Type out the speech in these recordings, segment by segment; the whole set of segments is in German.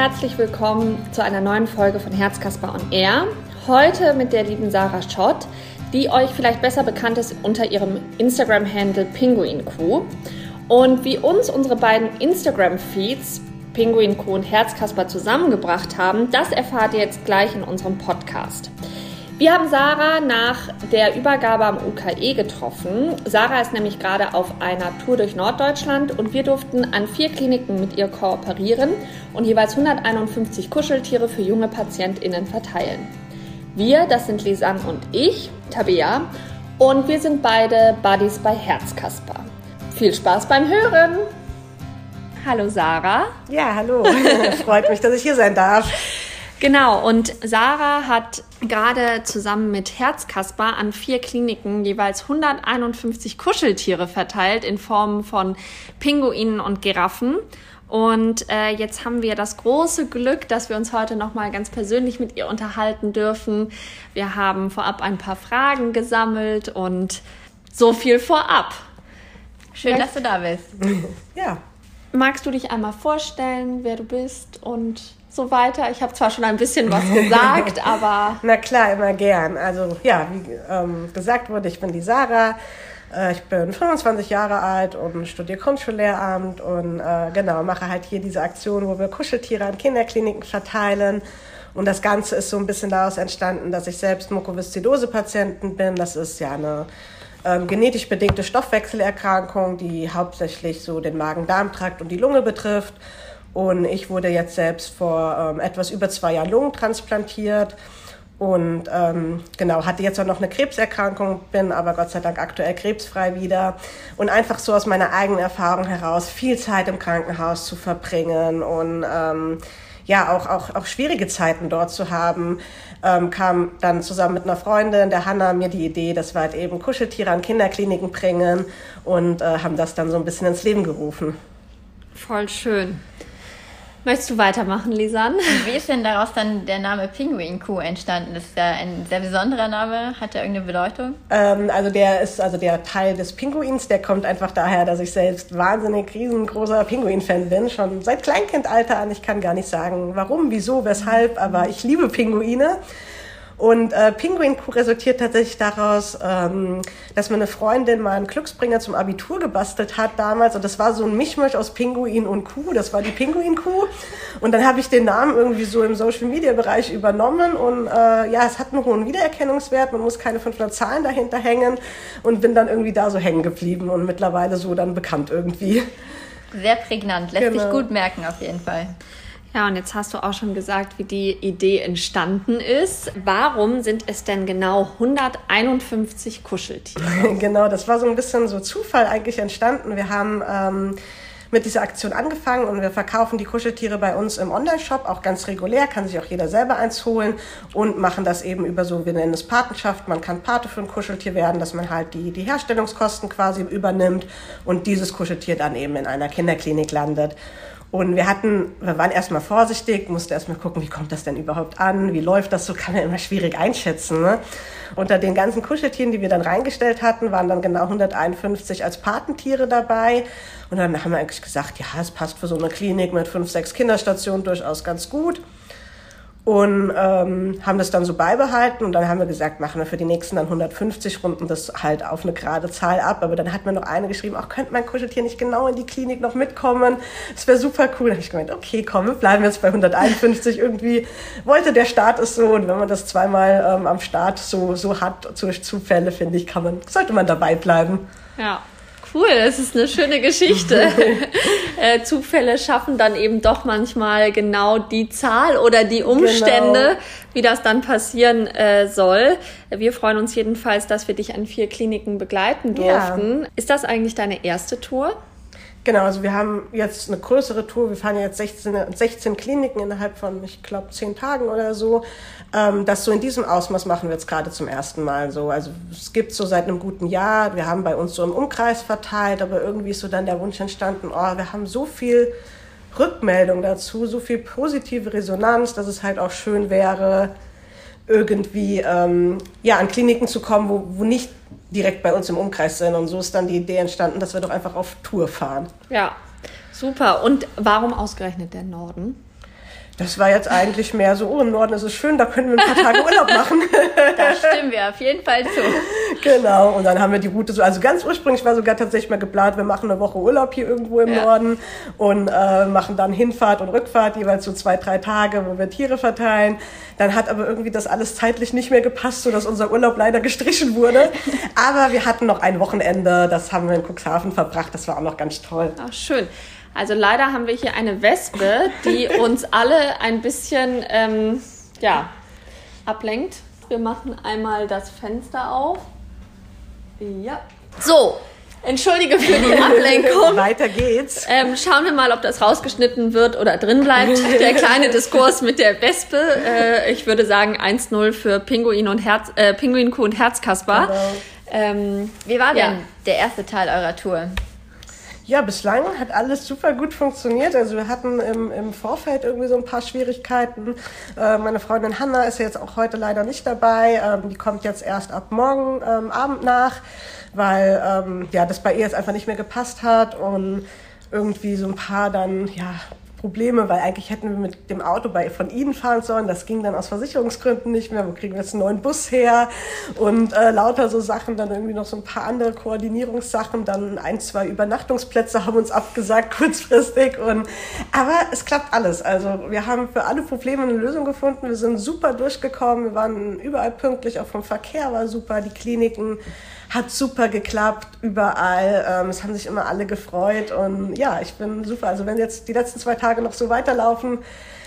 herzlich willkommen zu einer neuen Folge von Herzkasper on Air. Heute mit der lieben Sarah Schott, die euch vielleicht besser bekannt ist unter ihrem Instagram-Handle Pinguin Crew. Und wie uns unsere beiden Instagram-Feeds Pinguin Crew und Herzkasper zusammengebracht haben, das erfahrt ihr jetzt gleich in unserem Podcast. Wir haben Sarah nach der Übergabe am UKE getroffen. Sarah ist nämlich gerade auf einer Tour durch Norddeutschland und wir durften an vier Kliniken mit ihr kooperieren und jeweils 151 Kuscheltiere für junge PatientInnen verteilen. Wir, das sind Lisanne und ich, Tabea, und wir sind beide Buddies bei Herzkasper. Viel Spaß beim Hören! Hallo Sarah. Ja, hallo. Freut mich, dass ich hier sein darf. Genau, und Sarah hat gerade zusammen mit Herzkasper an vier Kliniken jeweils 151 Kuscheltiere verteilt in Form von Pinguinen und Giraffen. Und äh, jetzt haben wir das große Glück, dass wir uns heute nochmal ganz persönlich mit ihr unterhalten dürfen. Wir haben vorab ein paar Fragen gesammelt und so viel vorab. Schön, dass du da bist. Ja. Magst du dich einmal vorstellen, wer du bist und so weiter. Ich habe zwar schon ein bisschen was gesagt, aber. Na klar, immer gern. Also ja, wie ähm, gesagt wurde, ich bin die Sarah. Äh, ich bin 25 Jahre alt und studiere Grundschullehramt und äh, genau, mache halt hier diese Aktion, wo wir Kuscheltiere an Kinderkliniken verteilen. Und das Ganze ist so ein bisschen daraus entstanden, dass ich selbst Mukoviszidose-Patientin bin. Das ist ja eine ähm, genetisch bedingte Stoffwechselerkrankung, die hauptsächlich so den Magen-Darm-Trakt und die Lunge betrifft. Und ich wurde jetzt selbst vor ähm, etwas über zwei Jahren Lungen transplantiert und ähm, genau hatte jetzt auch noch eine Krebserkrankung, bin aber Gott sei Dank aktuell krebsfrei wieder und einfach so aus meiner eigenen Erfahrung heraus viel Zeit im Krankenhaus zu verbringen und ähm, ja auch, auch, auch schwierige Zeiten dort zu haben, ähm, kam dann zusammen mit einer Freundin, der Hanna, mir die Idee, dass wir halt eben Kuscheltiere an Kinderkliniken bringen und äh, haben das dann so ein bisschen ins Leben gerufen. Voll schön. Möchtest du weitermachen, Lisan? Wie ist denn daraus dann der Name Pinguin Kuh entstanden? Das ist ja ein sehr besonderer Name. Hat der irgendeine Bedeutung? Ähm, also der ist also der Teil des Pinguins. Der kommt einfach daher, dass ich selbst wahnsinnig riesengroßer Pinguin-Fan bin. Schon seit Kleinkindalter an. Ich kann gar nicht sagen, warum, wieso, weshalb, aber ich liebe Pinguine. Und äh, Pinguin Kuh resultiert tatsächlich daraus, ähm, dass mir eine Freundin mal einen Glücksbringer zum Abitur gebastelt hat damals. Und das war so ein Mischmasch aus Pinguin und Kuh. Das war die Pinguin Kuh. Und dann habe ich den Namen irgendwie so im Social Media Bereich übernommen. Und äh, ja, es hat einen hohen Wiedererkennungswert. Man muss keine 500 Zahlen dahinter hängen. Und bin dann irgendwie da so hängen geblieben und mittlerweile so dann bekannt irgendwie. Sehr prägnant. Lässt genau. sich gut merken auf jeden Fall. Ja, und jetzt hast du auch schon gesagt, wie die Idee entstanden ist. Warum sind es denn genau 151 Kuscheltiere? genau, das war so ein bisschen so Zufall eigentlich entstanden. Wir haben ähm, mit dieser Aktion angefangen und wir verkaufen die Kuscheltiere bei uns im Online-Shop auch ganz regulär, kann sich auch jeder selber eins holen und machen das eben über so, wir nennen es Patenschaft. Man kann Pate für ein Kuscheltier werden, dass man halt die, die Herstellungskosten quasi übernimmt und dieses Kuscheltier dann eben in einer Kinderklinik landet. Und wir hatten, wir waren erstmal vorsichtig, mussten erstmal gucken, wie kommt das denn überhaupt an, wie läuft das so, kann man immer schwierig einschätzen. Ne? Unter den ganzen Kuscheltieren, die wir dann reingestellt hatten, waren dann genau 151 als Patentiere dabei. Und dann haben wir eigentlich gesagt, ja, es passt für so eine Klinik mit fünf, sechs Kinderstationen durchaus ganz gut und ähm, haben das dann so beibehalten und dann haben wir gesagt, machen wir für die nächsten dann 150 Runden das halt auf eine gerade Zahl ab. Aber dann hat mir noch eine geschrieben, auch könnte mein Kuscheltier nicht genau in die Klinik noch mitkommen. Das wäre super cool. Da habe ich gemeint, okay, komm, wir bleiben jetzt bei 151. Irgendwie wollte der Start es so und wenn man das zweimal ähm, am Start so, so hat, durch Zufälle, finde ich, kann man, sollte man dabei bleiben. Ja cool, das ist eine schöne Geschichte. äh, Zufälle schaffen dann eben doch manchmal genau die Zahl oder die Umstände, genau. wie das dann passieren äh, soll. Wir freuen uns jedenfalls, dass wir dich an vier Kliniken begleiten durften. Ja. Ist das eigentlich deine erste Tour? Genau, also wir haben jetzt eine größere Tour. Wir fahren jetzt 16, 16 Kliniken innerhalb von, ich glaube, 10 Tagen oder so. Ähm, das so in diesem Ausmaß machen wir jetzt gerade zum ersten Mal so. Also es gibt so seit einem guten Jahr, wir haben bei uns so im Umkreis verteilt, aber irgendwie ist so dann der Wunsch entstanden, oh, wir haben so viel Rückmeldung dazu, so viel positive Resonanz, dass es halt auch schön wäre, irgendwie ähm, ja, an Kliniken zu kommen, wo, wo nicht direkt bei uns im Umkreis sind. Und so ist dann die Idee entstanden, dass wir doch einfach auf Tour fahren. Ja, super. Und warum ausgerechnet der Norden? Das war jetzt eigentlich mehr so, oh, im Norden ist es schön, da können wir ein paar Tage Urlaub machen. da stimmen wir auf jeden Fall zu. Genau, und dann haben wir die Route so, also ganz ursprünglich war sogar tatsächlich mal geplant, wir machen eine Woche Urlaub hier irgendwo im ja. Norden und äh, machen dann Hinfahrt und Rückfahrt, jeweils so zwei, drei Tage, wo wir Tiere verteilen. Dann hat aber irgendwie das alles zeitlich nicht mehr gepasst, sodass unser Urlaub leider gestrichen wurde. aber wir hatten noch ein Wochenende, das haben wir in Cuxhaven verbracht, das war auch noch ganz toll. Ach, schön. Also leider haben wir hier eine Wespe, die uns alle ein bisschen ähm, ja, ablenkt. Wir machen einmal das Fenster auf. Ja. So, Entschuldige für die Ablenkung. Weiter geht's. Ähm, schauen wir mal, ob das rausgeschnitten wird oder drin bleibt. Der kleine Diskurs mit der Wespe. Äh, ich würde sagen 1-0 für Pinguin und Herz, äh, Pinguin Kuh und Herzkasper. Genau. Ähm, Wie war denn ja. der erste Teil eurer Tour? Ja, bislang hat alles super gut funktioniert. Also wir hatten im, im Vorfeld irgendwie so ein paar Schwierigkeiten. Äh, meine Freundin Hanna ist jetzt auch heute leider nicht dabei. Ähm, die kommt jetzt erst ab morgen ähm, Abend nach, weil ähm, ja, das bei ihr jetzt einfach nicht mehr gepasst hat und irgendwie so ein paar dann ja Probleme, weil eigentlich hätten wir mit dem Auto bei, von ihnen fahren sollen. Das ging dann aus Versicherungsgründen nicht mehr. Wo kriegen wir jetzt einen neuen Bus her? Und äh, lauter so Sachen, dann irgendwie noch so ein paar andere Koordinierungssachen. Dann ein, zwei Übernachtungsplätze haben uns abgesagt kurzfristig. Und, aber es klappt alles. Also wir haben für alle Probleme eine Lösung gefunden. Wir sind super durchgekommen. Wir waren überall pünktlich. Auch vom Verkehr war super. Die Kliniken hat super geklappt, überall. Ähm, es haben sich immer alle gefreut und ja, ich bin super. Also wenn jetzt die letzten zwei Tage noch so weiterlaufen,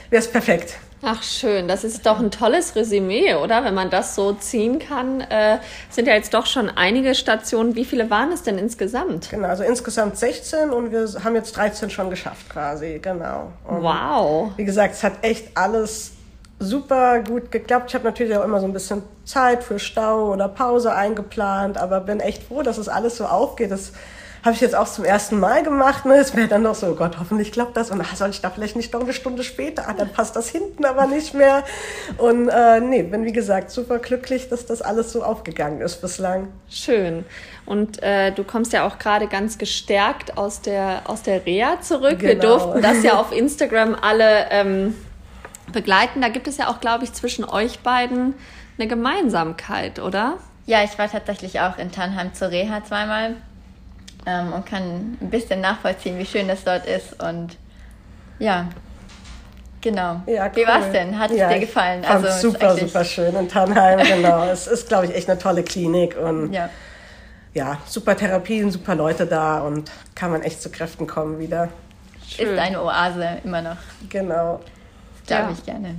wäre es perfekt. Ach schön, das ist doch ein tolles Resümee, oder? Wenn man das so ziehen kann. Äh, sind ja jetzt doch schon einige Stationen. Wie viele waren es denn insgesamt? Genau, also insgesamt 16 und wir haben jetzt 13 schon geschafft quasi, genau. Und wow. Wie gesagt, es hat echt alles super gut geklappt. Ich habe natürlich auch immer so ein bisschen Zeit für Stau oder Pause eingeplant, aber bin echt froh, dass es alles so aufgeht. Das habe ich jetzt auch zum ersten Mal gemacht. Ne? Ist mir dann noch so, oh Gott, hoffentlich klappt das. Und ach, soll ich da vielleicht nicht noch eine Stunde später? Ah, dann passt das hinten aber nicht mehr. Und äh, nee, bin wie gesagt super glücklich, dass das alles so aufgegangen ist bislang. Schön. Und äh, du kommst ja auch gerade ganz gestärkt aus der, aus der Reha zurück. Genau. Wir durften das ja auf Instagram alle ähm, begleiten. Da gibt es ja auch, glaube ich, zwischen euch beiden eine Gemeinsamkeit, oder? Ja, ich war tatsächlich auch in Tannheim zur Reha zweimal ähm, und kann ein bisschen nachvollziehen, wie schön das dort ist. Und ja, genau. Ja, cool. Wie war es denn? Hat es ja, dir gefallen? Also super, super schön in Tannheim, genau. es ist, glaube ich, echt eine tolle Klinik und ja. ja, super Therapien, super Leute da und kann man echt zu Kräften kommen wieder. Schön. Ist eine Oase immer noch. Genau. Glaube ja. ich gerne.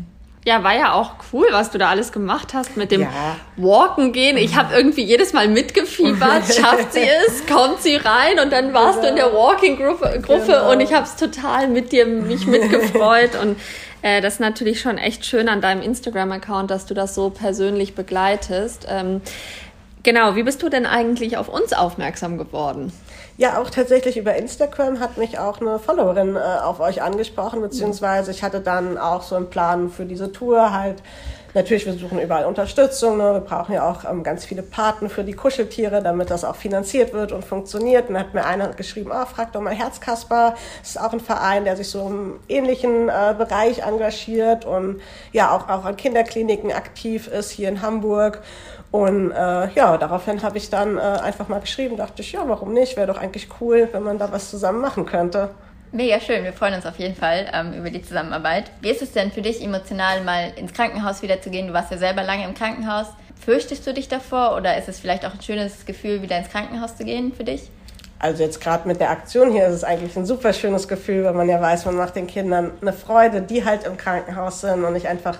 Ja, war ja auch cool, was du da alles gemacht hast mit dem ja. Walken gehen. Ich habe irgendwie jedes Mal mitgefiebert. Schafft sie es? Kommt sie rein? Und dann warst genau. du in der Walking-Gruppe genau. und ich habe es total mit dir mich mitgefreut. und äh, das ist natürlich schon echt schön an deinem Instagram-Account, dass du das so persönlich begleitest. Ähm, genau, wie bist du denn eigentlich auf uns aufmerksam geworden? Ja, auch tatsächlich über Instagram hat mich auch eine Followerin äh, auf euch angesprochen, beziehungsweise ich hatte dann auch so einen Plan für diese Tour halt. Natürlich, wir suchen überall Unterstützung. Ne? Wir brauchen ja auch ähm, ganz viele Paten für die Kuscheltiere, damit das auch finanziert wird und funktioniert. Und dann hat mir einer geschrieben, oh, frag doch mal Herzkasper. Das ist auch ein Verein, der sich so im ähnlichen äh, Bereich engagiert und ja auch, auch an Kinderkliniken aktiv ist hier in Hamburg. Und äh, ja, daraufhin habe ich dann äh, einfach mal geschrieben, dachte ich, ja, warum nicht? Wäre doch eigentlich cool, wenn man da was zusammen machen könnte. Mega schön, wir freuen uns auf jeden Fall ähm, über die Zusammenarbeit. Wie ist es denn für dich emotional, mal ins Krankenhaus wieder zu gehen? Du warst ja selber lange im Krankenhaus. Fürchtest du dich davor oder ist es vielleicht auch ein schönes Gefühl, wieder ins Krankenhaus zu gehen für dich? Also jetzt gerade mit der Aktion hier ist es eigentlich ein super schönes Gefühl, weil man ja weiß, man macht den Kindern eine Freude, die halt im Krankenhaus sind und ich einfach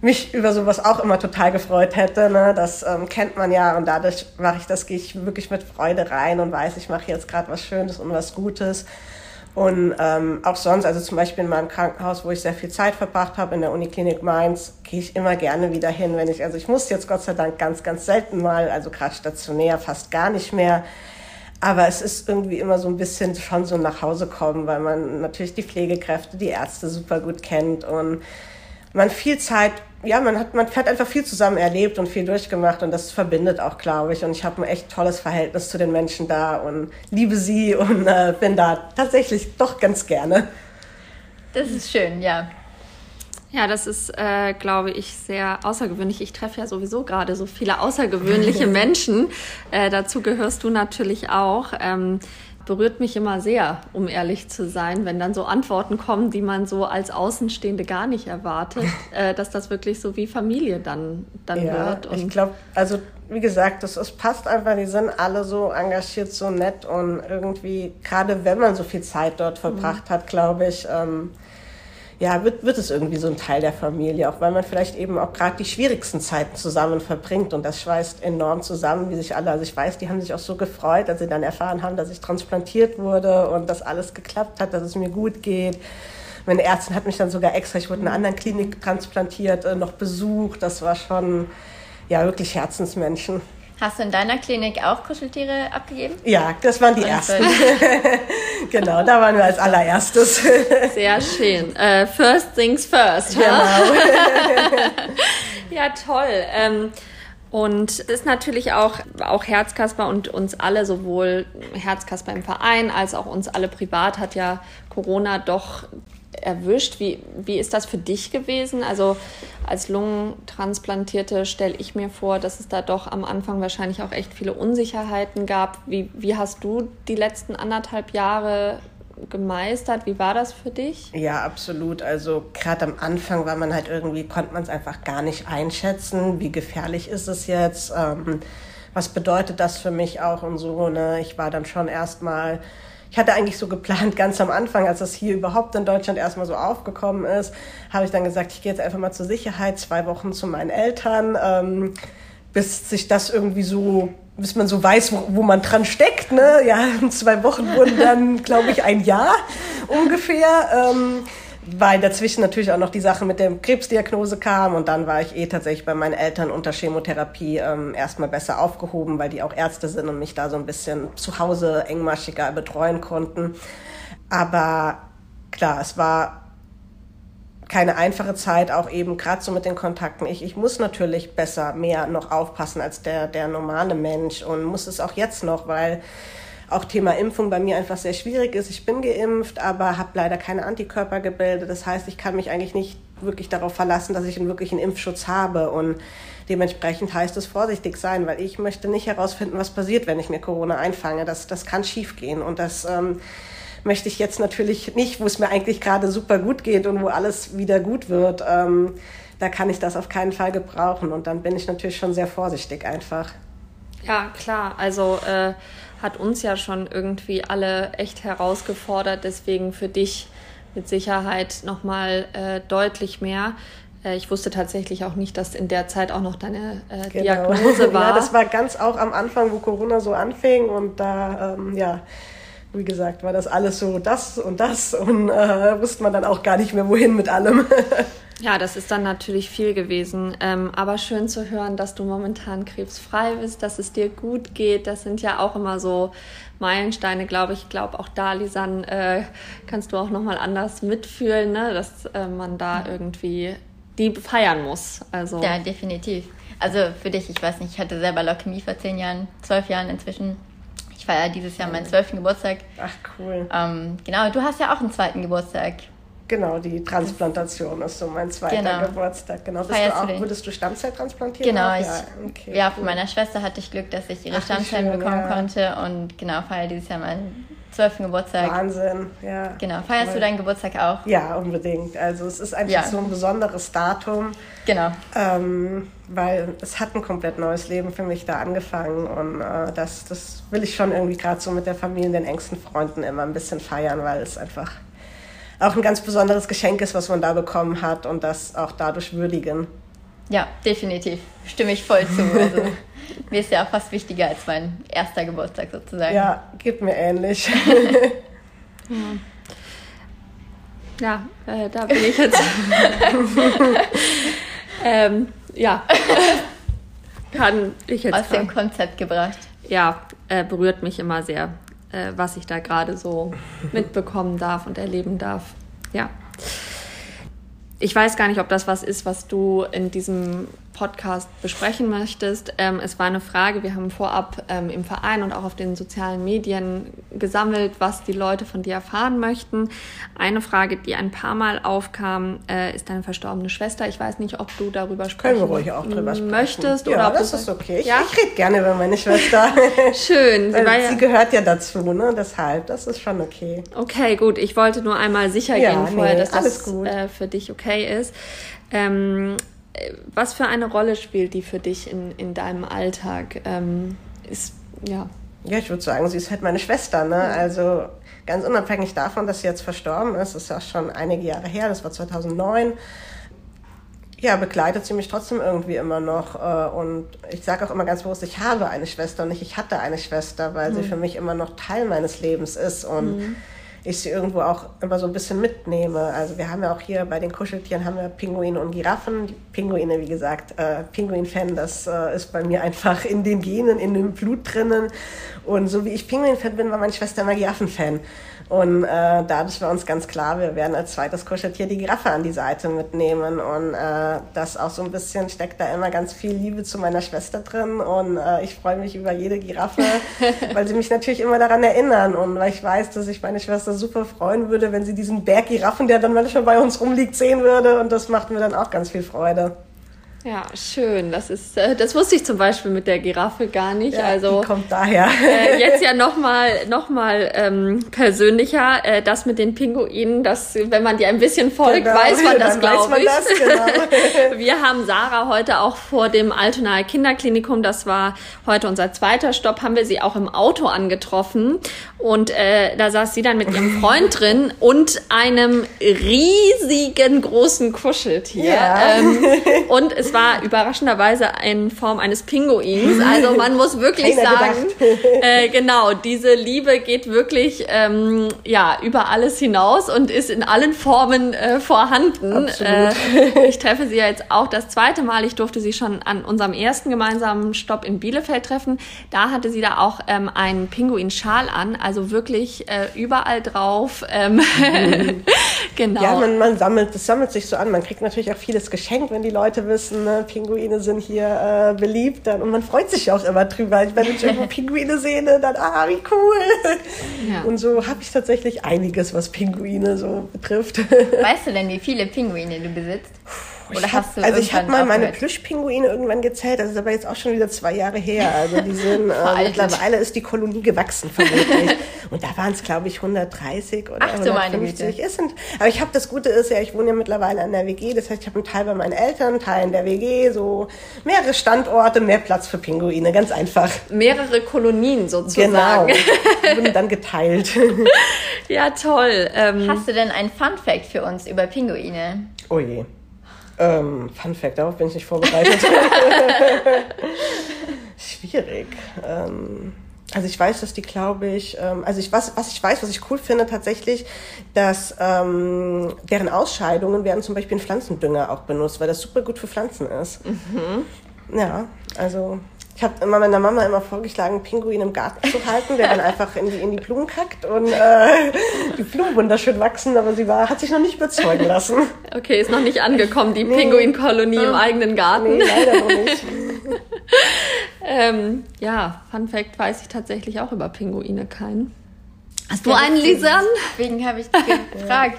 mich über sowas auch immer total gefreut hätte. Ne? Das ähm, kennt man ja und dadurch mache ich das, gehe ich wirklich mit Freude rein und weiß, ich mache jetzt gerade was Schönes und was Gutes. Und ähm, auch sonst, also zum Beispiel in meinem Krankenhaus, wo ich sehr viel Zeit verbracht habe, in der Uniklinik Mainz, gehe ich immer gerne wieder hin, wenn ich, also ich muss jetzt Gott sei Dank ganz, ganz selten mal, also gerade stationär fast gar nicht mehr. Aber es ist irgendwie immer so ein bisschen schon so nach Hause kommen, weil man natürlich die Pflegekräfte, die Ärzte super gut kennt und man viel Zeit ja, man hat, man hat einfach viel zusammen erlebt und viel durchgemacht und das verbindet auch, glaube ich. Und ich habe ein echt tolles Verhältnis zu den Menschen da und liebe sie und äh, bin da tatsächlich doch ganz gerne. Das ist schön, ja. Ja, das ist, äh, glaube ich, sehr außergewöhnlich. Ich treffe ja sowieso gerade so viele außergewöhnliche Menschen. Äh, dazu gehörst du natürlich auch. Ähm, berührt mich immer sehr, um ehrlich zu sein, wenn dann so Antworten kommen, die man so als Außenstehende gar nicht erwartet, äh, dass das wirklich so wie Familie dann, dann ja, wird. Und ich glaube, also wie gesagt, das, das passt einfach, die sind alle so engagiert, so nett und irgendwie, gerade wenn man so viel Zeit dort verbracht mhm. hat, glaube ich, ähm, ja, wird, wird es irgendwie so ein Teil der Familie, auch weil man vielleicht eben auch gerade die schwierigsten Zeiten zusammen verbringt und das schweißt enorm zusammen, wie sich alle, also ich weiß, die haben sich auch so gefreut, als sie dann erfahren haben, dass ich transplantiert wurde und dass alles geklappt hat, dass es mir gut geht. Meine Ärztin hat mich dann sogar extra, ich wurde in einer anderen Klinik transplantiert, äh, noch besucht. Das war schon, ja, wirklich Herzensmenschen. Hast du in deiner Klinik auch Kuscheltiere abgegeben? Ja, das waren die ersten. genau, da waren wir als allererstes. Sehr schön. Uh, first things first. Genau. ja, toll. Ähm, und es ist natürlich auch, auch Herzkasper und uns alle, sowohl Herzkasper im Verein als auch uns alle privat, hat ja Corona doch erwischt. Wie, wie ist das für dich gewesen? Also als Lungentransplantierte stelle ich mir vor, dass es da doch am Anfang wahrscheinlich auch echt viele Unsicherheiten gab. Wie, wie hast du die letzten anderthalb Jahre gemeistert? Wie war das für dich? Ja, absolut. Also gerade am Anfang war man halt irgendwie, konnte man es einfach gar nicht einschätzen. Wie gefährlich ist es jetzt? Ähm, was bedeutet das für mich auch und so? Ne? Ich war dann schon erstmal ich hatte eigentlich so geplant, ganz am Anfang, als das hier überhaupt in Deutschland erstmal so aufgekommen ist, habe ich dann gesagt, ich gehe jetzt einfach mal zur Sicherheit zwei Wochen zu meinen Eltern, ähm, bis sich das irgendwie so, bis man so weiß, wo, wo man dran steckt. Ne? Ja, zwei Wochen wurden dann, glaube ich, ein Jahr ungefähr. Ähm, weil dazwischen natürlich auch noch die Sache mit der Krebsdiagnose kam und dann war ich eh tatsächlich bei meinen Eltern unter Chemotherapie ähm, erstmal besser aufgehoben, weil die auch Ärzte sind und mich da so ein bisschen zu Hause engmaschiger betreuen konnten. Aber klar, es war keine einfache Zeit, auch eben gerade so mit den Kontakten. Ich, ich muss natürlich besser, mehr noch aufpassen als der, der normale Mensch und muss es auch jetzt noch, weil auch Thema Impfung bei mir einfach sehr schwierig ist. Ich bin geimpft, aber habe leider keine Antikörper gebildet. Das heißt, ich kann mich eigentlich nicht wirklich darauf verlassen, dass ich einen wirklichen Impfschutz habe. Und dementsprechend heißt es vorsichtig sein, weil ich möchte nicht herausfinden, was passiert, wenn ich mir Corona einfange. Das, das kann schiefgehen. Und das ähm, möchte ich jetzt natürlich nicht, wo es mir eigentlich gerade super gut geht und wo alles wieder gut wird. Ähm, da kann ich das auf keinen Fall gebrauchen. Und dann bin ich natürlich schon sehr vorsichtig einfach. Ja, klar. Also äh, hat uns ja schon irgendwie alle echt herausgefordert. Deswegen für dich mit Sicherheit nochmal äh, deutlich mehr. Äh, ich wusste tatsächlich auch nicht, dass in der Zeit auch noch deine äh, genau. Diagnose war. ja, das war ganz auch am Anfang, wo Corona so anfing und da, ähm, ja, wie gesagt, war das alles so das und das und äh, wusste man dann auch gar nicht mehr, wohin mit allem. Ja, das ist dann natürlich viel gewesen. Ähm, aber schön zu hören, dass du momentan krebsfrei bist, dass es dir gut geht. Das sind ja auch immer so Meilensteine, glaube ich. Ich glaube, auch da, Lisan, äh, kannst du auch nochmal anders mitfühlen, ne? dass äh, man da irgendwie die feiern muss. Also. Ja, definitiv. Also für dich, ich weiß nicht, ich hatte selber Leukämie vor zehn Jahren, zwölf Jahren inzwischen. Ich feiere dieses Jahr meinen zwölften Geburtstag. Ach, cool. Ähm, genau, du hast ja auch einen zweiten Geburtstag. Genau, die Transplantation ist so mein zweiter genau. Geburtstag. Genau. Bist du auch, würdest du Stammzellen transplantieren? Genau, ich, ja, okay, ja von meiner Schwester hatte ich Glück, dass ich ihre Ach, Stammzellen schön, bekommen ja. konnte und genau, feiere dieses Jahr meinen zwölften Geburtstag. Wahnsinn, ja. Genau, feierst Voll. du deinen Geburtstag auch? Ja, unbedingt. Also es ist einfach ja. so ein besonderes Datum. Genau. Ähm, weil es hat ein komplett neues Leben für mich da angefangen und äh, das, das will ich schon irgendwie gerade so mit der Familie und den engsten Freunden immer ein bisschen feiern, weil es einfach auch ein ganz besonderes Geschenk ist, was man da bekommen hat und das auch dadurch würdigen. Ja, definitiv. Stimme ich voll zu. Also, mir ist ja auch fast wichtiger als mein erster Geburtstag sozusagen. Ja, geht mir ähnlich. ja, äh, da bin ich jetzt. ähm, ja. Kann ich jetzt. Aus dem Konzept gebracht. Ja, äh, berührt mich immer sehr äh, was ich da gerade so mitbekommen darf und erleben darf. Ja. Ich weiß gar nicht, ob das was ist, was du in diesem Podcast besprechen möchtest. Ähm, es war eine Frage, wir haben vorab ähm, im Verein und auch auf den sozialen Medien gesammelt, was die Leute von dir erfahren möchten. Eine Frage, die ein paar Mal aufkam, äh, ist deine verstorbene Schwester. Ich weiß nicht, ob du darüber sprechen Können wir ruhig auch drüber sprechen. möchtest. Ja, oder ob das ist okay. Ich, Ja? ich rede gerne über meine Schwester. Schön. Sie Weil ja, sie gehört ja dazu, ne? Deshalb, das ist schon okay. Okay, gut. Ich wollte nur einmal sicher Ja, gehen vorher, nee, dass alles das gut. äh, für dich okay ist. Ähm, äh, was für eine Rolle spielt die für dich in, in deinem Alltag? Ähm, ist, ja. Ja, ich würde sagen, sie ist halt meine Schwester, ne? Also ganz unabhängig davon, dass sie jetzt verstorben ist, ist ja schon einige Jahre her, das war 2009. Ja, begleitet sie mich trotzdem irgendwie immer noch. äh, Und ich sage auch immer ganz bewusst, ich habe eine Schwester und nicht ich hatte eine Schwester, weil sie für mich immer noch Teil meines Lebens ist und ich sie irgendwo auch immer so ein bisschen mitnehme. Also wir haben ja auch hier bei den Kuscheltieren haben wir Pinguine und Giraffen. Die Pinguine, wie gesagt, äh, Pinguin-Fan, das äh, ist bei mir einfach in den Genen, in dem Blut drinnen. Und so wie ich Pinguin-Fan bin, war meine Schwester immer Giraffen-Fan. Und äh, dadurch war uns ganz klar, wir werden als zweites Kuscheltier die Giraffe an die Seite mitnehmen. Und äh, das auch so ein bisschen steckt da immer ganz viel Liebe zu meiner Schwester drin. Und äh, ich freue mich über jede Giraffe, weil sie mich natürlich immer daran erinnern. Und weil ich weiß, dass ich meine Schwester super freuen würde, wenn sie diesen Berg Giraffen, der dann manchmal bei uns rumliegt, sehen würde. Und das macht mir dann auch ganz viel Freude. Ja, schön. Das ist, äh, das wusste ich zum Beispiel mit der Giraffe gar nicht. also die kommt daher. äh, jetzt ja nochmal noch mal, ähm, persönlicher. Äh, das mit den Pinguinen, das, wenn man dir ein bisschen folgt, Genau, weiß man das, glaube ich. das, genau. Wir haben Sarah heute auch vor dem Altonaer Kinderklinikum, das war heute unser zweiter Stopp, haben wir sie auch im Auto angetroffen. Und äh, da saß sie dann mit ihrem Freund drin und einem riesigen großen Kuscheltier. Ja. Ähm, und es war überraschenderweise in Form eines Pinguins. Also man muss wirklich Keiner sagen, äh, genau, diese Liebe geht wirklich ähm, ja über alles hinaus und ist in allen Formen äh, vorhanden. Äh, ich treffe sie ja jetzt auch das zweite Mal. Ich durfte sie schon an unserem ersten gemeinsamen Stopp in Bielefeld treffen. Da hatte sie da auch ähm, einen Pinguinschal an, also wirklich äh, überall drauf. Ähm, genau. Ja, man, man sammelt, das sammelt sich so an. Man kriegt natürlich auch vieles geschenkt, wenn die Leute wissen, ne, Pinguine sind hier äh, beliebt. Dann, und man freut sich auch immer drüber. Wenn ich irgendwo Pinguine sehe, dann, ah, wie cool. Ja. Und so habe ich tatsächlich einiges, was Pinguine so betrifft. Weißt du denn, wie viele Pinguine du besitzt? Oder Ich hab, hast du also ich habe mal meine? Plüschpinguine irgendwann gezählt, das ist aber jetzt auch schon wieder zwei Jahre her. Also die sind, äh, mittlerweile ist die Kolonie gewachsen vermutlich. Und da waren es, glaube ich, 130 oder Ach du meine 150. Güte. Es sind, aber ich habe das Gute ist ja, ich wohne ja mittlerweile an der WG, das heißt, ich habe einen Teil bei meinen Eltern, einen Teil in der WG, so mehrere Standorte, mehr Platz für Pinguine, ganz einfach. Mehrere Kolonien sozusagen. Genau. Die wurden dann geteilt. Ja, toll. Ähm, Hast du denn ein Fun Fact für uns über Pinguine? Oh je. Ähm, Fun Fact, darauf bin ich nicht vorbereitet. Schwierig. Ähm, also ich weiß, dass die, glaube ich, ähm, also ich was, was ich weiß, was ich cool finde tatsächlich, dass ähm, deren Ausscheidungen werden zum Beispiel in Pflanzendünger auch benutzt, weil das super gut für Pflanzen ist. Ja, also ich habe immer meiner Mama immer vorgeschlagen, Pinguin im Garten zu halten, der dann einfach in die, in die Blumen kackt und äh, die Blumen wunderschön wachsen, aber sie war, hat sich noch nicht überzeugen lassen. Okay, ist noch nicht angekommen, die Pinguinkolonie im eigenen Garten. Nee, leider noch nicht. Ähm, ja, Fun Fact weiß ich tatsächlich auch über Pinguine keinen. Hast du Ja, einen, Lisan? Deswegen habe ich gefragt.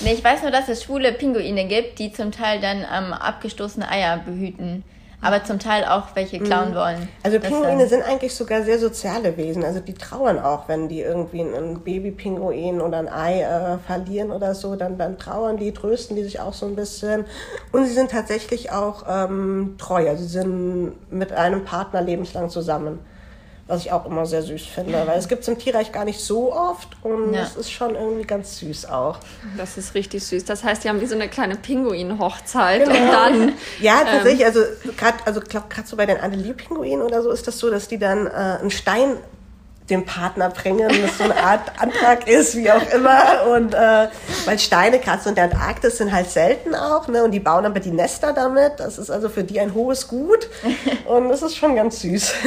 nee, ich weiß nur, dass es schwule Pinguine gibt, die zum Teil dann ähm, abgestoßene Eier behüten. Aber zum Teil auch welche klauen wollen. Also Pinguine sind eigentlich sogar sehr soziale Wesen. Also die trauern auch, wenn die irgendwie ein Babypinguin oder ein Ei äh, verlieren oder so, dann, dann trauern die, trösten die sich auch so ein bisschen. Und sie sind tatsächlich auch ähm, treu. Also sie sind mit einem Partner lebenslang zusammen. Was ich auch immer sehr süß finde, weil es gibt es im Tierreich gar nicht so oft und Ja. es ist schon irgendwie ganz süß auch. Das ist richtig süß. Das heißt, die haben wie so eine kleine Pinguin-Hochzeit Genau. und dann. Ja, tatsächlich, also gerade also glaub, so bei den Adelie-Pinguinen oder so ist das so, dass die dann äh, einen Stein dem Partner bringen, das so eine Art Antrag ist, wie auch immer. Und äh, weil Steine, gerade so in der Antarktis, sind halt selten auch, ne? Und die bauen aber die Nester damit. Das ist also für die ein hohes Gut. Und das ist schon ganz süß.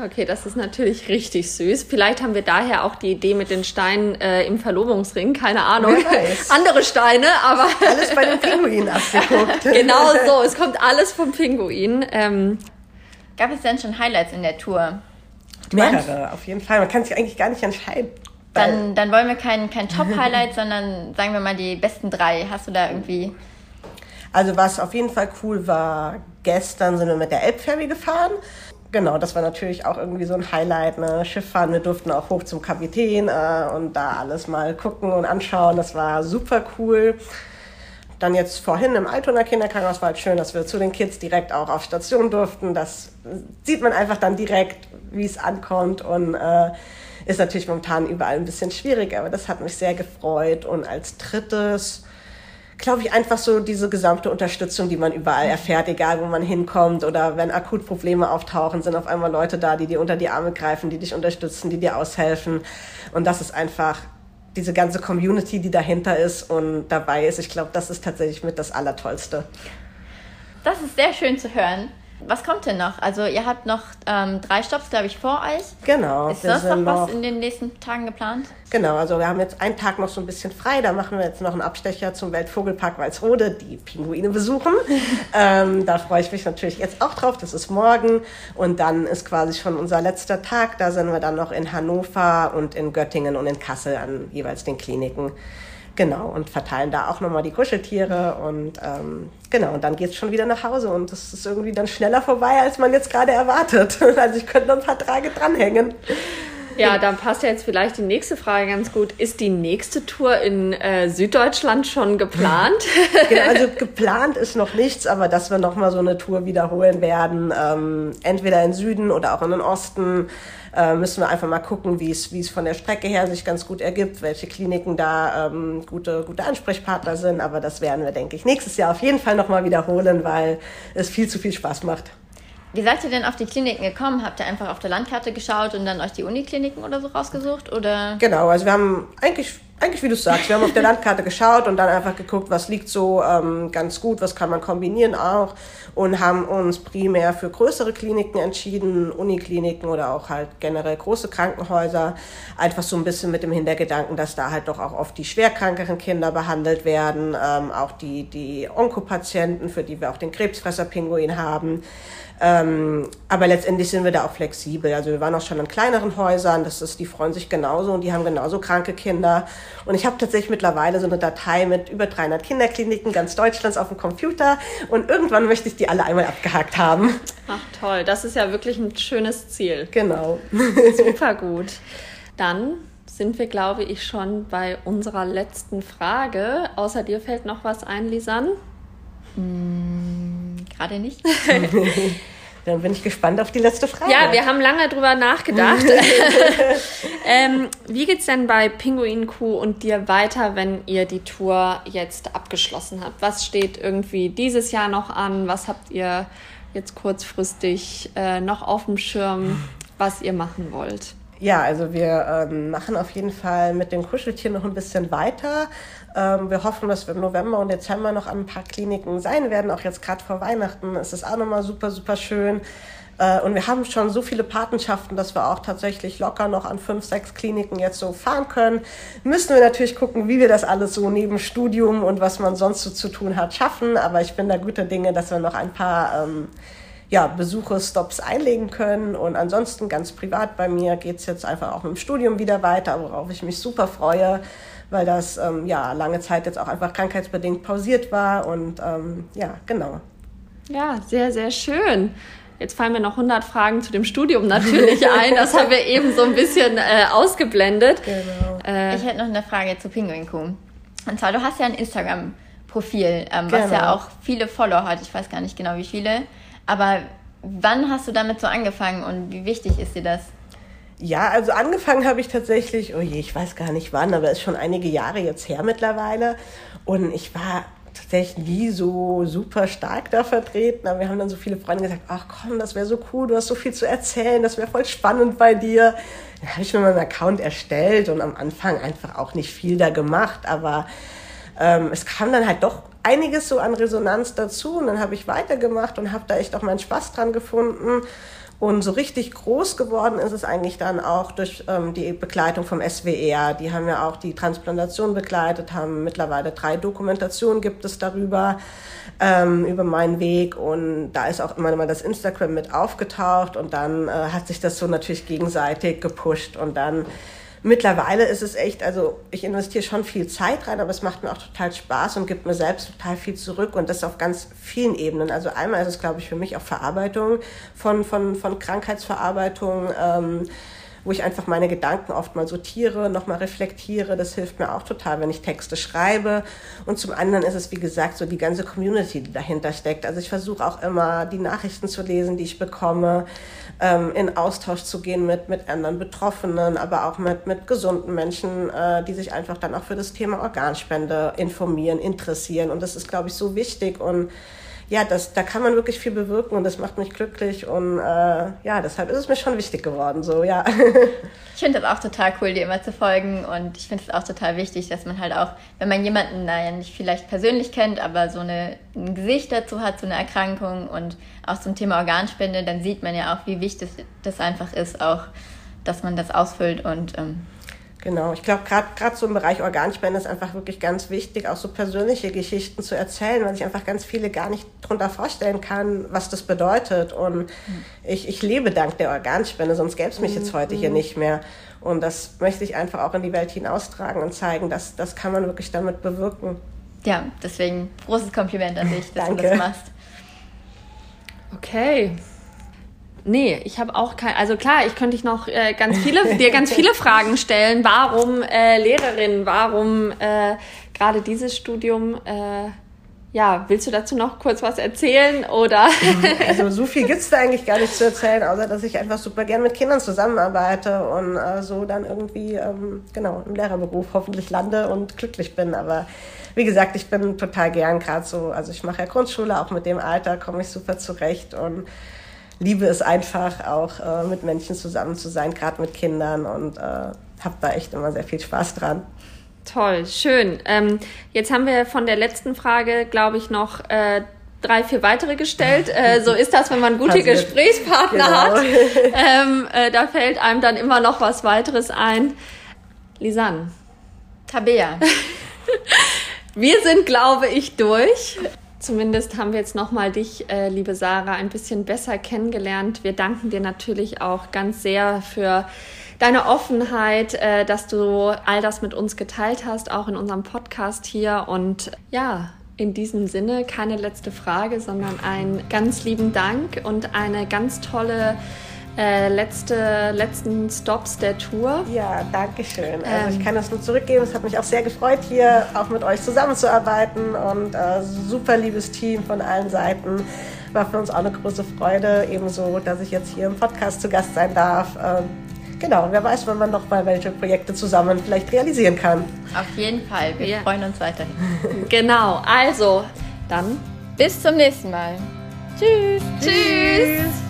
Okay, das ist natürlich richtig süß. Vielleicht haben wir daher auch die Idee mit den Steinen äh, im Verlobungsring, keine Ahnung. Andere Steine, aber. Alles bei den Pinguinen abgeguckt. genau so, es kommt alles vom Pinguin. Ähm, Gab es denn schon Highlights in der Tour? Mehrere, auf jeden Fall. Man kann sich eigentlich gar nicht entscheiden. Dann, dann wollen wir kein, kein Top-Highlight, sondern sagen wir mal die besten drei. Hast du da irgendwie. Also was auf jeden Fall cool war, gestern sind wir mit der Elbferry gefahren. Genau, das war natürlich auch irgendwie so ein Highlight, ne? Schifffahren, wir durften auch hoch zum Kapitän äh, und da alles mal gucken und anschauen. Das war super cool. Dann jetzt vorhin im Altoner Kinderkrankenhaus war es schön, dass wir zu den Kids direkt auch auf Station durften. Das sieht man einfach dann direkt, wie es ankommt und äh, ist natürlich momentan überall ein bisschen schwierig, aber das hat mich sehr gefreut. Und als drittes, glaube ich, einfach so diese gesamte Unterstützung, die man überall erfährt, egal wo man hinkommt oder wenn akut Probleme auftauchen, sind auf einmal Leute da, die dir unter die Arme greifen, die dich unterstützen, die dir aushelfen. Und das ist einfach diese ganze Community, die dahinter ist und dabei ist. Ich glaube, das ist tatsächlich mit das Allertollste. Das ist sehr schön zu hören. Was kommt denn noch? Also ihr habt noch ähm, drei Stops, glaube ich, vor euch. Genau. Ist das noch was in den nächsten Tagen geplant? Genau, also wir haben jetzt einen Tag noch so ein bisschen frei. Da machen wir jetzt noch einen Abstecher zum Weltvogelpark Walsrode, die Pinguine besuchen. ähm, da freue ich mich natürlich jetzt auch drauf. Das ist morgen. Und dann ist quasi schon unser letzter Tag. Da sind wir dann noch in Hannover und in Göttingen und in Kassel an jeweils den Kliniken. Genau, und verteilen da auch nochmal die Kuscheltiere und ähm, genau, und dann geht's schon wieder nach Hause und das ist irgendwie dann schneller vorbei, als man jetzt gerade erwartet. Also ich könnte noch ein paar Tage dranhängen. Ja, dann passt ja jetzt vielleicht die nächste Frage ganz gut. Ist die nächste Tour in äh, Süddeutschland schon geplant? genau, also geplant ist noch nichts, aber dass wir nochmal so eine Tour wiederholen werden, ähm, entweder in Süden oder auch in den Osten äh, müssen wir einfach mal gucken, wie es wie es von der Strecke her sich ganz gut ergibt, welche Kliniken da ähm, gute, gute Ansprechpartner sind. Aber das werden wir, denke ich, nächstes Jahr auf jeden Fall nochmal wiederholen, weil es viel zu viel Spaß macht. Wie seid ihr denn auf die Kliniken gekommen? Habt ihr einfach auf der Landkarte geschaut und dann euch die Unikliniken oder so rausgesucht? Oder? Genau, also wir haben eigentlich, eigentlich wie du sagst, wir haben auf der Landkarte geschaut und dann einfach geguckt, was liegt so ähm, ganz gut, was kann man kombinieren auch und haben uns primär für größere Kliniken entschieden, Unikliniken oder auch halt generell große Krankenhäuser, einfach so ein bisschen mit dem Hintergedanken, dass da halt doch auch oft die schwerkrankeren Kinder behandelt werden, ähm, auch die, die Onkopatienten, für die wir auch den Krebsfresserpinguin haben. Ähm, aber letztendlich sind wir da auch flexibel. Also wir waren auch schon in kleineren Häusern, das ist, die freuen sich genauso und die haben genauso kranke Kinder. Und ich habe tatsächlich mittlerweile so eine Datei mit über 300 Kinderkliniken ganz Deutschlands auf dem Computer und irgendwann möchte ich die alle einmal abgehakt haben. Ach toll, das ist ja wirklich ein schönes Ziel. Genau. Super gut. Dann sind wir, glaube ich, schon bei unserer letzten Frage. Außer dir fällt noch was ein, Lisanne? Hm, gerade nicht. Dann bin ich gespannt auf die letzte Frage. Ja, wir haben lange drüber nachgedacht. ähm, wie geht's denn bei Pinguin Kuh und dir weiter, wenn ihr die Tour jetzt abgeschlossen habt? Was steht irgendwie dieses Jahr noch an? Was habt ihr jetzt kurzfristig äh, noch auf dem Schirm, was ihr machen wollt? Ja, also wir ähm, machen auf jeden Fall mit den Kuscheltieren noch ein bisschen weiter. Ähm, wir hoffen, dass wir im November und Dezember noch an ein paar Kliniken sein werden. Auch jetzt gerade vor Weihnachten ist es auch nochmal super, super schön. Äh, und wir haben schon so viele Patenschaften, dass wir auch tatsächlich locker noch an fünf, sechs Kliniken jetzt so fahren können. Müssen wir natürlich gucken, wie wir das alles so neben Studium und was man sonst so zu tun hat schaffen. Aber ich bin da guter Dinge, dass wir noch ein paar ähm, ja, Besuche, einlegen können. Und ansonsten ganz privat bei mir geht's jetzt einfach auch mit dem Studium wieder weiter, worauf ich mich super freue, weil das ähm, ja lange Zeit jetzt auch einfach krankheitsbedingt pausiert war. Und ähm, ja, genau. Ja, sehr, sehr schön. Jetzt fallen mir noch 100 Fragen zu dem Studium natürlich ein. Das haben wir eben so ein bisschen äh, ausgeblendet. Genau. Äh, ich hätte noch eine Frage zu Pinguin Kuh. Und zwar, du hast ja ein Instagram-Profil, ähm, was genau. ja auch viele Follower hat. Ich weiß gar nicht genau, wie viele. Aber wann hast du damit so angefangen und wie wichtig ist dir das? Ja, also angefangen habe ich tatsächlich, oh je, ich weiß gar nicht wann, aber es ist schon einige Jahre jetzt her mittlerweile. Und ich war tatsächlich nie so super stark da vertreten. Aber wir haben dann so viele Freunde gesagt, ach komm, das wäre so cool, du hast so viel zu erzählen, das wäre voll spannend bei dir. Dann habe ich mir mal einen Account erstellt und am Anfang einfach auch nicht viel da gemacht, aber ähm, es kam dann halt doch einiges so an Resonanz dazu und dann habe ich weitergemacht und habe da echt auch meinen Spaß dran gefunden. Und so richtig groß geworden ist es eigentlich dann auch durch ähm, die Begleitung vom SWR. Die haben ja auch die Transplantation begleitet, haben mittlerweile drei Dokumentationen gibt es darüber, ähm, über meinen Weg. Und da ist auch immer mal das Instagram mit aufgetaucht und dann äh, hat sich das so natürlich gegenseitig gepusht und dann Mittlerweile ist es echt, also ich investiere schon viel Zeit rein, aber es macht mir auch total Spaß und gibt mir selbst total viel zurück und das auf ganz vielen Ebenen. Also einmal ist es, glaube ich, für mich auch Verarbeitung von, von, von Krankheitsverarbeitung. Ähm, wo ich einfach meine Gedanken oft mal sortiere, nochmal reflektiere. Das hilft mir auch total, wenn ich Texte schreibe. Und zum anderen ist es, wie gesagt, so die ganze Community, die dahinter steckt. Also ich versuche auch immer, die Nachrichten zu lesen, die ich bekomme, ähm, in Austausch zu gehen mit, mit anderen Betroffenen, aber auch mit, mit gesunden Menschen, äh, die sich einfach dann auch für das Thema Organspende informieren, interessieren. Und das ist, glaube ich, so wichtig und ja, das, da kann man wirklich viel bewirken und das macht mich glücklich und äh, ja, deshalb ist es mir schon wichtig geworden, so, ja. ich finde das auch total cool, dir immer zu folgen und ich finde es auch total wichtig, dass man halt auch, wenn man jemanden da ja nicht vielleicht persönlich kennt, aber so eine, ein Gesicht dazu hat, so eine Erkrankung und auch zum Thema Organspende, dann sieht man ja auch, wie wichtig das einfach ist, auch, dass man das ausfüllt und ähm, Genau, ich glaube, gerade so im Bereich Organspende ist einfach wirklich ganz wichtig, auch so persönliche Geschichten zu erzählen, weil ich einfach ganz viele gar nicht darunter vorstellen kann, was das bedeutet. Und mhm. ich, ich lebe dank der Organspende, sonst gäbe es mich jetzt heute hier nicht mehr. Und das möchte ich einfach auch in die Welt hinaustragen und zeigen, dass das kann man wirklich damit bewirken. Ja, deswegen großes Kompliment an dich, dass du das machst. Okay, Nee, ich habe auch kein, also klar, ich könnte dich noch äh, ganz viele, dir ganz viele Fragen stellen. Warum äh, Lehrerin? Warum äh, gerade dieses Studium? Äh, ja, willst du dazu noch kurz was erzählen oder? also so viel gibt's da eigentlich gar nicht zu erzählen, außer dass ich einfach super gern mit Kindern zusammenarbeite und äh, so dann irgendwie ähm, genau im Lehrerberuf hoffentlich lande und glücklich bin. Aber wie gesagt, ich bin total gern gerade so, also ich mache ja Grundschule, auch mit dem Alter komme ich super zurecht und liebe es einfach auch äh, mit Menschen zusammen zu sein, gerade mit Kindern und äh, habe da echt immer sehr viel Spaß dran. Toll, schön. Ähm, jetzt haben wir von der letzten Frage, glaube ich, noch äh, drei, vier weitere gestellt. Äh, so ist das, wenn man gute Passiert. Gesprächspartner genau. hat. Ähm, äh, da fällt einem dann immer noch was weiteres ein. Lisanne. Tabea. wir sind, glaube ich, durch. Zumindest haben wir jetzt nochmal dich, äh, liebe Sarah, ein bisschen besser kennengelernt. Wir danken dir natürlich auch ganz sehr für deine Offenheit, äh, dass du all das mit uns geteilt hast, auch in unserem Podcast hier. Und ja, in diesem Sinne keine letzte Frage, sondern einen ganz lieben Dank und eine ganz tolle äh, letzte, letzten Stops der Tour. Ja, danke schön. Also ähm, ich kann das nur zurückgeben. Es hat mich auch sehr gefreut, hier auch mit euch zusammenzuarbeiten und äh, super liebes Team von allen Seiten. War für uns auch eine große Freude, ebenso, dass ich jetzt hier im Podcast zu Gast sein darf. Ähm, genau, wer weiß, wann man noch mal welche Projekte zusammen vielleicht realisieren kann. Auf jeden Fall, wir ja. freuen uns weiterhin. genau, also dann bis zum nächsten Mal. Tschüss. Tschüss. Tschüss.